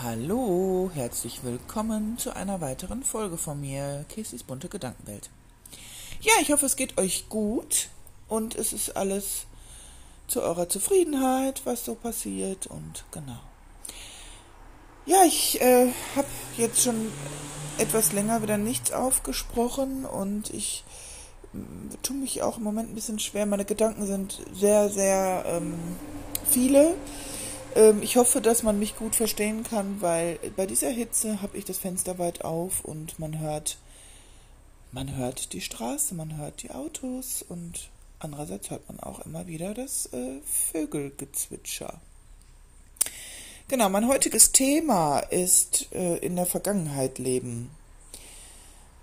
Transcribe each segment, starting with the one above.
Hallo, herzlich willkommen zu einer weiteren Folge von mir, Casey's bunte Gedankenwelt. Ja, ich hoffe, es geht euch gut und es ist alles zu eurer Zufriedenheit, was so passiert und genau. Ja, ich äh, habe jetzt schon etwas länger wieder nichts aufgesprochen und ich äh, tue mich auch im Moment ein bisschen schwer. Meine Gedanken sind sehr, sehr ähm, viele ähm, ich hoffe, dass man mich gut verstehen kann, weil bei dieser Hitze habe ich das Fenster weit auf und man hört, man hört die Straße, man hört die Autos und andererseits hört man auch immer wieder das äh, Vögelgezwitscher. Genau, mein heutiges Thema ist äh, in der Vergangenheit leben.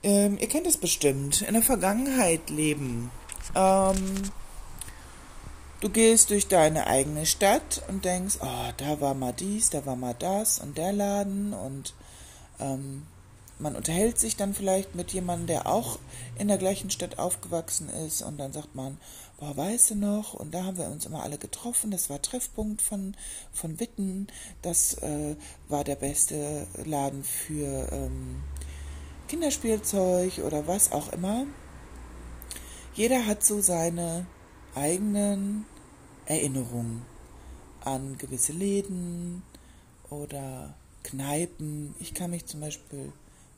Ähm, ihr kennt es bestimmt, in der Vergangenheit leben. Ähm, Du gehst durch deine eigene Stadt und denkst, oh, da war mal dies, da war mal das und der Laden und ähm, man unterhält sich dann vielleicht mit jemandem, der auch in der gleichen Stadt aufgewachsen ist und dann sagt man, boah, weißt du noch, und da haben wir uns immer alle getroffen, das war Treffpunkt von, von Witten, das äh, war der beste Laden für ähm, Kinderspielzeug oder was auch immer. Jeder hat so seine eigenen Erinnerung an gewisse Läden oder Kneipen. Ich kann mich zum Beispiel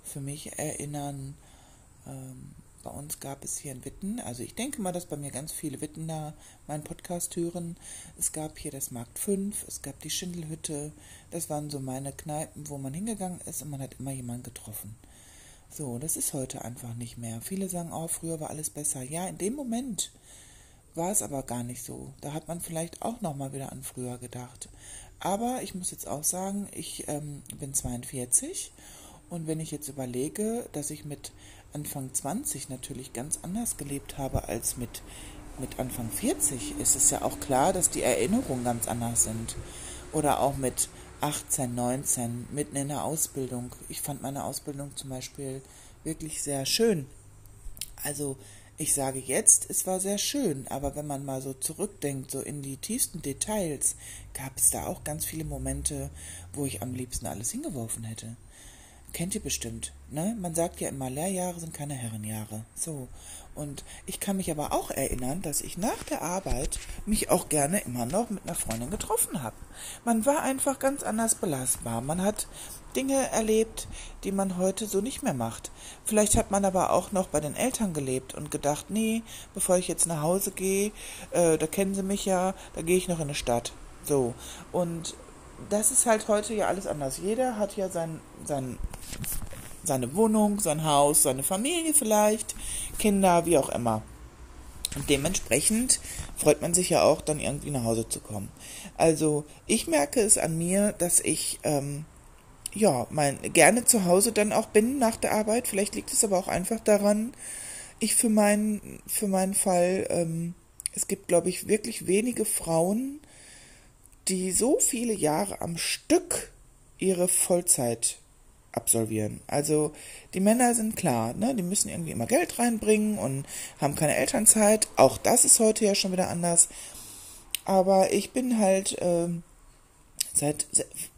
für mich erinnern, ähm, bei uns gab es hier in Witten, also ich denke mal, dass bei mir ganz viele Wittener meinen Podcast hören. Es gab hier das Markt 5, es gab die Schindelhütte. Das waren so meine Kneipen, wo man hingegangen ist und man hat immer jemanden getroffen. So, das ist heute einfach nicht mehr. Viele sagen, oh, früher war alles besser. Ja, in dem Moment war es aber gar nicht so. Da hat man vielleicht auch noch mal wieder an früher gedacht. Aber ich muss jetzt auch sagen, ich ähm, bin 42 und wenn ich jetzt überlege, dass ich mit Anfang 20 natürlich ganz anders gelebt habe als mit, mit Anfang 40, ist es ja auch klar, dass die Erinnerungen ganz anders sind. Oder auch mit 18, 19, mitten in der Ausbildung. Ich fand meine Ausbildung zum Beispiel wirklich sehr schön. Also ich sage jetzt, es war sehr schön, aber wenn man mal so zurückdenkt, so in die tiefsten Details, gab es da auch ganz viele Momente, wo ich am liebsten alles hingeworfen hätte. Kennt ihr bestimmt, ne? Man sagt ja immer, Lehrjahre sind keine Herrenjahre. So. Und ich kann mich aber auch erinnern, dass ich nach der Arbeit mich auch gerne immer noch mit einer Freundin getroffen habe. Man war einfach ganz anders belastbar. Man hat Dinge erlebt, die man heute so nicht mehr macht. Vielleicht hat man aber auch noch bei den Eltern gelebt und gedacht, nee, bevor ich jetzt nach Hause gehe, äh, da kennen sie mich ja, da gehe ich noch in eine Stadt. So. Und das ist halt heute ja alles anders. Jeder hat ja sein, sein, seine Wohnung, sein Haus, seine Familie vielleicht, Kinder, wie auch immer. Und dementsprechend freut man sich ja auch, dann irgendwie nach Hause zu kommen. Also ich merke es an mir, dass ich ähm, ja mein, gerne zu Hause dann auch bin nach der Arbeit. Vielleicht liegt es aber auch einfach daran, ich für meinen für meinen Fall ähm, es gibt glaube ich wirklich wenige Frauen, die so viele Jahre am Stück ihre Vollzeit absolvieren. Also die Männer sind klar, ne, die müssen irgendwie immer Geld reinbringen und haben keine Elternzeit. Auch das ist heute ja schon wieder anders. Aber ich bin halt äh, seit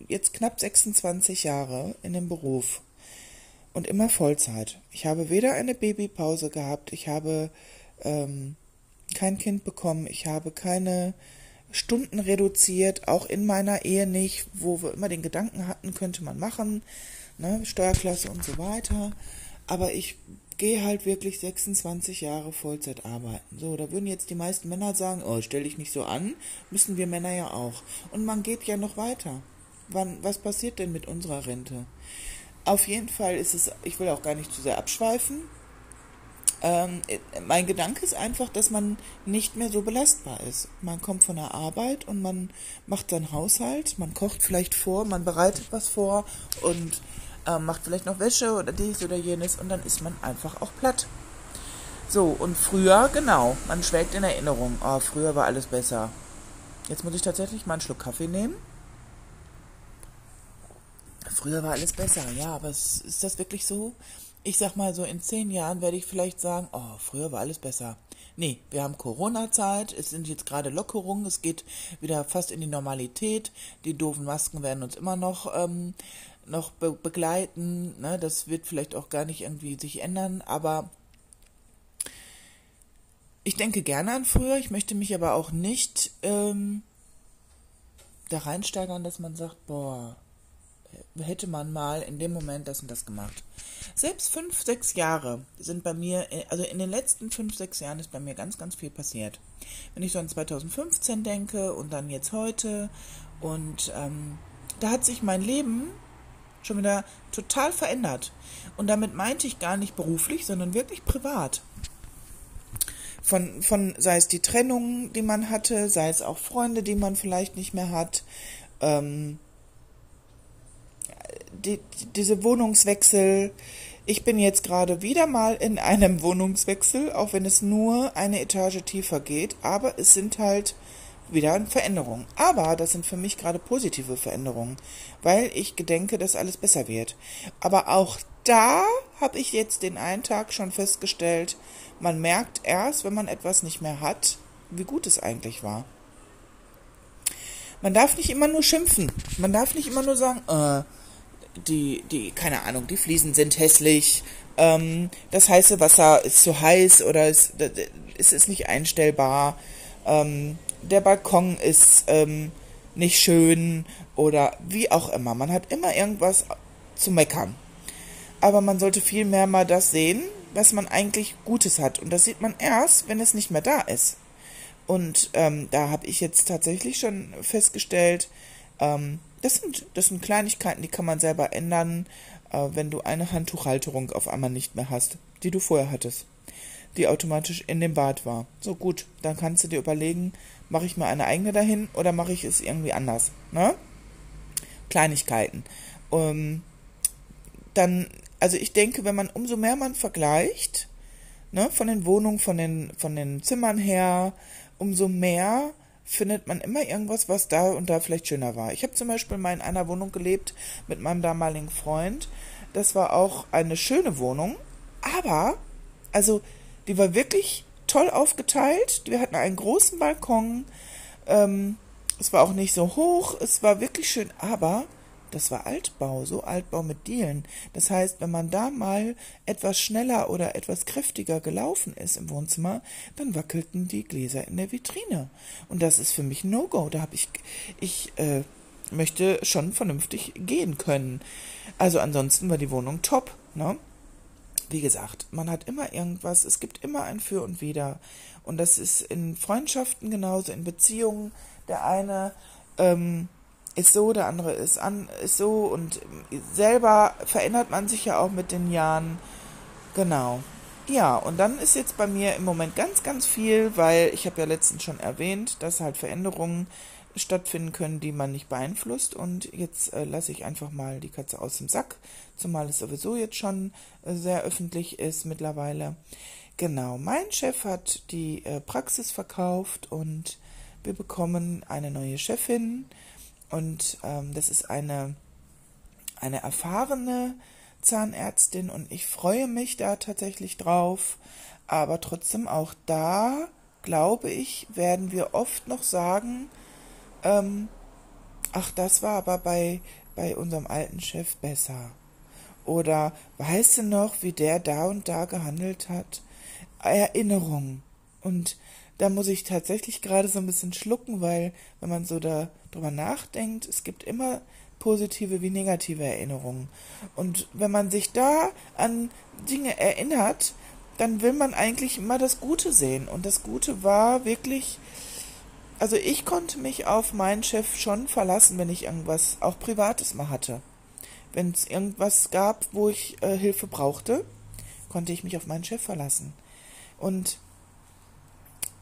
jetzt knapp 26 Jahre in dem Beruf und immer Vollzeit. Ich habe weder eine Babypause gehabt, ich habe ähm, kein Kind bekommen, ich habe keine Stunden reduziert, auch in meiner Ehe nicht, wo wir immer den Gedanken hatten, könnte man machen, ne, Steuerklasse und so weiter. Aber ich gehe halt wirklich 26 Jahre Vollzeit arbeiten. So, da würden jetzt die meisten Männer sagen, oh, stell dich nicht so an, müssen wir Männer ja auch. Und man geht ja noch weiter. Wann, was passiert denn mit unserer Rente? Auf jeden Fall ist es, ich will auch gar nicht zu sehr abschweifen, ähm, mein Gedanke ist einfach, dass man nicht mehr so belastbar ist. Man kommt von der Arbeit und man macht seinen Haushalt, man kocht vielleicht vor, man bereitet was vor und äh, macht vielleicht noch Wäsche oder dies oder jenes und dann ist man einfach auch platt. So, und früher, genau, man schwelgt in Erinnerung. Oh, früher war alles besser. Jetzt muss ich tatsächlich mal einen Schluck Kaffee nehmen. Früher war alles besser, ja, aber ist das wirklich so? ich sag mal so, in zehn Jahren werde ich vielleicht sagen, oh, früher war alles besser. Nee, wir haben Corona-Zeit, es sind jetzt gerade Lockerungen, es geht wieder fast in die Normalität. Die doofen Masken werden uns immer noch, ähm, noch be begleiten. Ne? Das wird vielleicht auch gar nicht irgendwie sich ändern, aber ich denke gerne an früher, ich möchte mich aber auch nicht ähm, da reinsteigern, dass man sagt, boah, hätte man mal in dem Moment das und das gemacht. Selbst fünf, sechs Jahre sind bei mir, also in den letzten fünf, sechs Jahren ist bei mir ganz, ganz viel passiert. Wenn ich so an 2015 denke und dann jetzt heute und ähm, da hat sich mein Leben schon wieder total verändert. Und damit meinte ich gar nicht beruflich, sondern wirklich privat. Von, von, sei es die Trennung, die man hatte, sei es auch Freunde, die man vielleicht nicht mehr hat, ähm, die, diese Wohnungswechsel. Ich bin jetzt gerade wieder mal in einem Wohnungswechsel, auch wenn es nur eine Etage tiefer geht, aber es sind halt wieder Veränderungen. Aber das sind für mich gerade positive Veränderungen, weil ich gedenke, dass alles besser wird. Aber auch da habe ich jetzt den einen Tag schon festgestellt, man merkt erst, wenn man etwas nicht mehr hat, wie gut es eigentlich war. Man darf nicht immer nur schimpfen. Man darf nicht immer nur sagen, äh, die, die, keine Ahnung, die Fliesen sind hässlich, ähm, das heiße Wasser ist zu heiß oder es, es ist nicht einstellbar, ähm, der Balkon ist ähm, nicht schön oder wie auch immer. Man hat immer irgendwas zu meckern. Aber man sollte vielmehr mal das sehen, was man eigentlich Gutes hat. Und das sieht man erst, wenn es nicht mehr da ist. Und ähm, da habe ich jetzt tatsächlich schon festgestellt, ähm, das sind, das sind Kleinigkeiten, die kann man selber ändern, äh, wenn du eine Handtuchhalterung auf einmal nicht mehr hast, die du vorher hattest, die automatisch in dem Bad war. So gut, dann kannst du dir überlegen, mache ich mir eine eigene dahin oder mache ich es irgendwie anders. Ne? Kleinigkeiten. Ähm, dann, also ich denke, wenn man umso mehr man vergleicht, ne, von den Wohnungen, von den, von den Zimmern her, umso mehr findet man immer irgendwas, was da und da vielleicht schöner war. Ich habe zum Beispiel mal in einer Wohnung gelebt mit meinem damaligen Freund. Das war auch eine schöne Wohnung, aber, also, die war wirklich toll aufgeteilt. Wir hatten einen großen Balkon. Ähm, es war auch nicht so hoch. Es war wirklich schön, aber das war Altbau, so Altbau mit Dielen. Das heißt, wenn man da mal etwas schneller oder etwas kräftiger gelaufen ist im Wohnzimmer, dann wackelten die Gläser in der Vitrine. Und das ist für mich No-Go. Da habe ich, ich äh, möchte schon vernünftig gehen können. Also ansonsten war die Wohnung top, ne? Wie gesagt, man hat immer irgendwas, es gibt immer ein Für und Wider. Und das ist in Freundschaften genauso, in Beziehungen. Der eine ähm, ist so, der andere ist an, ist so und selber verändert man sich ja auch mit den Jahren. Genau. Ja, und dann ist jetzt bei mir im Moment ganz, ganz viel, weil ich habe ja letztens schon erwähnt, dass halt Veränderungen stattfinden können, die man nicht beeinflusst. Und jetzt äh, lasse ich einfach mal die Katze aus dem Sack, zumal es sowieso jetzt schon äh, sehr öffentlich ist mittlerweile. Genau, mein Chef hat die äh, Praxis verkauft und wir bekommen eine neue Chefin. Und ähm, das ist eine, eine erfahrene Zahnärztin und ich freue mich da tatsächlich drauf. Aber trotzdem auch da, glaube ich, werden wir oft noch sagen, ähm, ach, das war aber bei, bei unserem alten Chef besser. Oder weißt du noch, wie der da und da gehandelt hat? Erinnerung. Und da muss ich tatsächlich gerade so ein bisschen schlucken, weil wenn man so da drüber nachdenkt, es gibt immer positive wie negative Erinnerungen. Und wenn man sich da an Dinge erinnert, dann will man eigentlich immer das Gute sehen. Und das Gute war wirklich, also ich konnte mich auf meinen Chef schon verlassen, wenn ich irgendwas auch Privates mal hatte. Wenn es irgendwas gab, wo ich äh, Hilfe brauchte, konnte ich mich auf meinen Chef verlassen. Und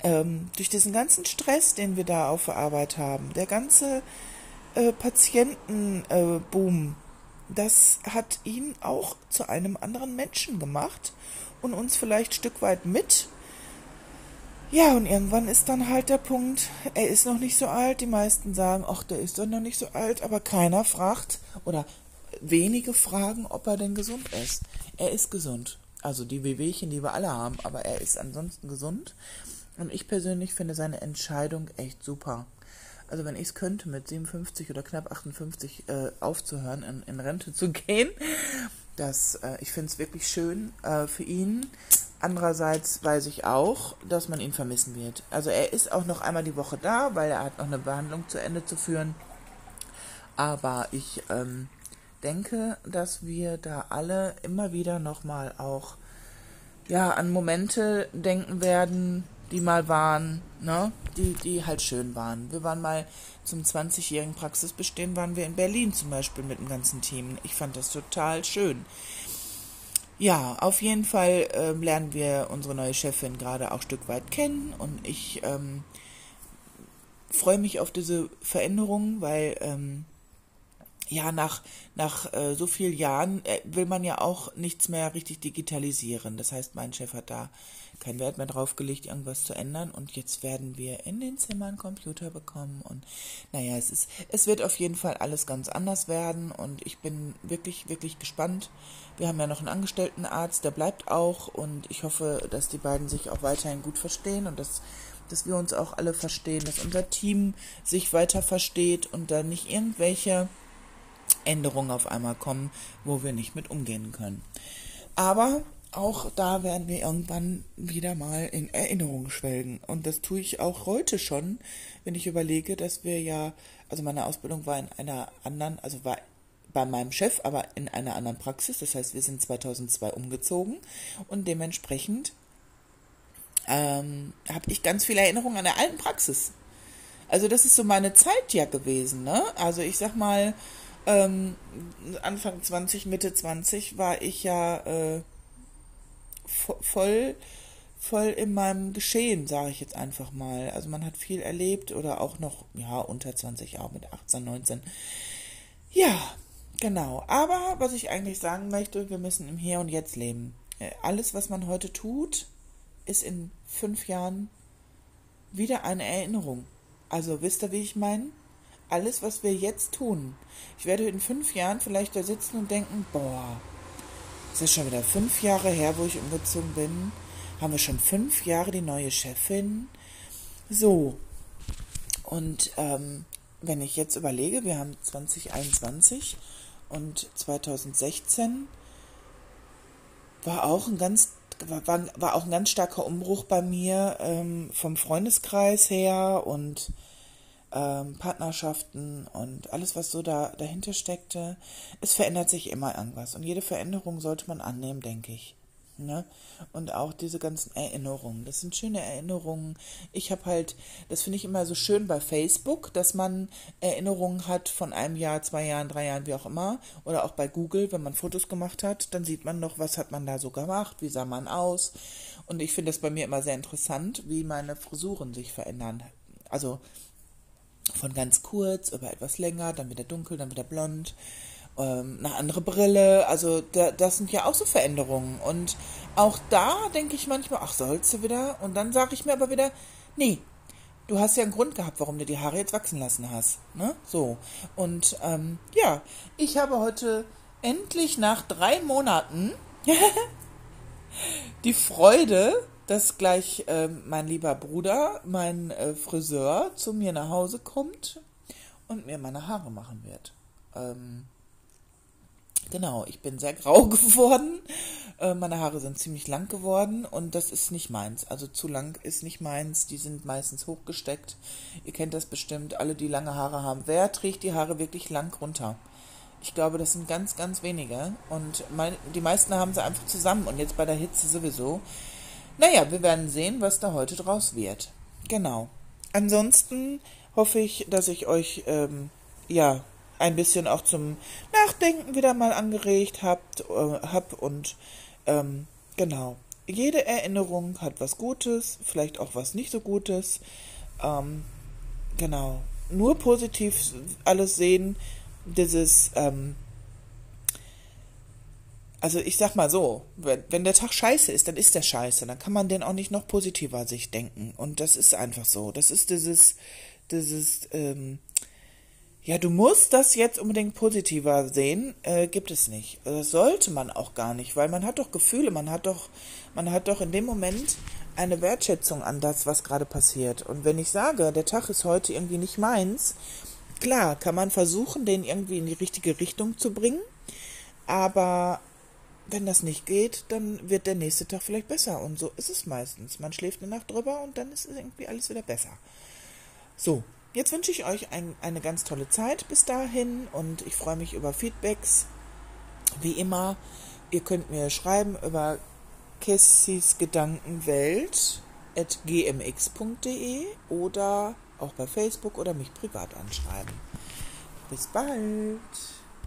ähm, durch diesen ganzen Stress, den wir da auf der Arbeit haben, der ganze äh, Patientenboom, äh, das hat ihn auch zu einem anderen Menschen gemacht und uns vielleicht ein Stück weit mit. Ja, und irgendwann ist dann halt der Punkt, er ist noch nicht so alt. Die meisten sagen, ach, der ist doch noch nicht so alt, aber keiner fragt oder wenige fragen, ob er denn gesund ist. Er ist gesund. Also die Wehwehchen, die wir alle haben, aber er ist ansonsten gesund. Und ich persönlich finde seine Entscheidung echt super. Also wenn ich es könnte, mit 57 oder knapp 58 äh, aufzuhören, in, in Rente zu gehen, das, äh, ich finde es wirklich schön äh, für ihn. Andererseits weiß ich auch, dass man ihn vermissen wird. Also er ist auch noch einmal die Woche da, weil er hat noch eine Behandlung zu Ende zu führen. Aber ich ähm, denke, dass wir da alle immer wieder nochmal auch ja, an Momente denken werden, die mal waren, ne, die, die halt schön waren. Wir waren mal zum 20-jährigen Praxisbestehen, waren wir in Berlin zum Beispiel mit dem ganzen Team. Ich fand das total schön. Ja, auf jeden Fall ähm, lernen wir unsere neue Chefin gerade auch Stück weit kennen und ich ähm, freue mich auf diese Veränderung, weil ähm, ja, nach, nach äh, so vielen Jahren äh, will man ja auch nichts mehr richtig digitalisieren. Das heißt, mein Chef hat da keinen Wert mehr drauf gelegt, irgendwas zu ändern. Und jetzt werden wir in den Zimmern Computer bekommen. Und naja, es ist, es wird auf jeden Fall alles ganz anders werden. Und ich bin wirklich, wirklich gespannt. Wir haben ja noch einen Angestelltenarzt, der bleibt auch. Und ich hoffe, dass die beiden sich auch weiterhin gut verstehen und dass dass wir uns auch alle verstehen, dass unser Team sich weiter versteht und da nicht irgendwelche Änderungen auf einmal kommen, wo wir nicht mit umgehen können. Aber auch da werden wir irgendwann wieder mal in Erinnerung schwelgen. Und das tue ich auch heute schon, wenn ich überlege, dass wir ja, also meine Ausbildung war in einer anderen, also war bei meinem Chef, aber in einer anderen Praxis. Das heißt, wir sind 2002 umgezogen und dementsprechend ähm, habe ich ganz viele Erinnerungen an der alten Praxis. Also das ist so meine Zeit ja gewesen, ne? Also ich sag mal, ähm, Anfang 20, Mitte 20 war ich ja äh, voll, voll in meinem Geschehen, sage ich jetzt einfach mal. Also man hat viel erlebt oder auch noch, ja, unter 20 auch mit 18, 19. Ja, genau. Aber was ich eigentlich sagen möchte, wir müssen im Hier und Jetzt leben. Äh, alles, was man heute tut, ist in fünf Jahren wieder eine Erinnerung. Also wisst ihr, wie ich meine? Alles, was wir jetzt tun. Ich werde in fünf Jahren vielleicht da sitzen und denken, boah, ist das schon wieder fünf Jahre her, wo ich umgezogen bin? Haben wir schon fünf Jahre die neue Chefin? So. Und ähm, wenn ich jetzt überlege, wir haben 2021 und 2016 war auch ein ganz war, war auch ein ganz starker Umbruch bei mir ähm, vom Freundeskreis her und ähm, Partnerschaften und alles, was so da dahinter steckte. Es verändert sich immer irgendwas und jede Veränderung sollte man annehmen, denke ich. Ne? Und auch diese ganzen Erinnerungen. Das sind schöne Erinnerungen. Ich habe halt, das finde ich immer so schön bei Facebook, dass man Erinnerungen hat von einem Jahr, zwei Jahren, drei Jahren, wie auch immer. Oder auch bei Google, wenn man Fotos gemacht hat, dann sieht man noch, was hat man da so gemacht, wie sah man aus. Und ich finde das bei mir immer sehr interessant, wie meine Frisuren sich verändern. Also von ganz kurz über etwas länger, dann wieder dunkel, dann wieder blond, ähm, eine andere Brille. Also da, das sind ja auch so Veränderungen. Und auch da denke ich manchmal, ach, sollst du wieder? Und dann sage ich mir aber wieder, nee, du hast ja einen Grund gehabt, warum du die Haare jetzt wachsen lassen hast. Ne? So. Und ähm, ja, ich habe heute endlich nach drei Monaten die Freude, dass gleich äh, mein lieber Bruder, mein äh, Friseur, zu mir nach Hause kommt und mir meine Haare machen wird. Ähm, genau, ich bin sehr grau geworden. Äh, meine Haare sind ziemlich lang geworden und das ist nicht meins. Also zu lang ist nicht meins. Die sind meistens hochgesteckt. Ihr kennt das bestimmt. Alle, die lange Haare haben. Wer trägt die Haare wirklich lang runter? Ich glaube, das sind ganz, ganz wenige. Und mein, die meisten haben sie einfach zusammen. Und jetzt bei der Hitze sowieso. Naja, wir werden sehen, was da heute draus wird. Genau. Ansonsten hoffe ich, dass ich euch ähm, ja ein bisschen auch zum Nachdenken wieder mal angeregt habt, äh, hab und ähm, genau. Jede Erinnerung hat was Gutes, vielleicht auch was nicht so Gutes. Ähm, genau. Nur positiv alles sehen. Dieses ähm, also ich sag mal so, wenn, wenn der Tag scheiße ist, dann ist der scheiße. Dann kann man den auch nicht noch positiver sich denken. Und das ist einfach so. Das ist dieses, dieses, ähm, Ja, du musst das jetzt unbedingt positiver sehen, äh, gibt es nicht. Das sollte man auch gar nicht, weil man hat doch Gefühle, man hat doch, man hat doch in dem Moment eine Wertschätzung an das, was gerade passiert. Und wenn ich sage, der Tag ist heute irgendwie nicht meins, klar, kann man versuchen, den irgendwie in die richtige Richtung zu bringen, aber wenn das nicht geht, dann wird der nächste Tag vielleicht besser. Und so ist es meistens. Man schläft eine Nacht drüber und dann ist irgendwie alles wieder besser. So, Jetzt wünsche ich euch ein, eine ganz tolle Zeit bis dahin und ich freue mich über Feedbacks. Wie immer, ihr könnt mir schreiben über Kessys Gedankenwelt at gmx.de oder auch bei Facebook oder mich privat anschreiben. Bis bald!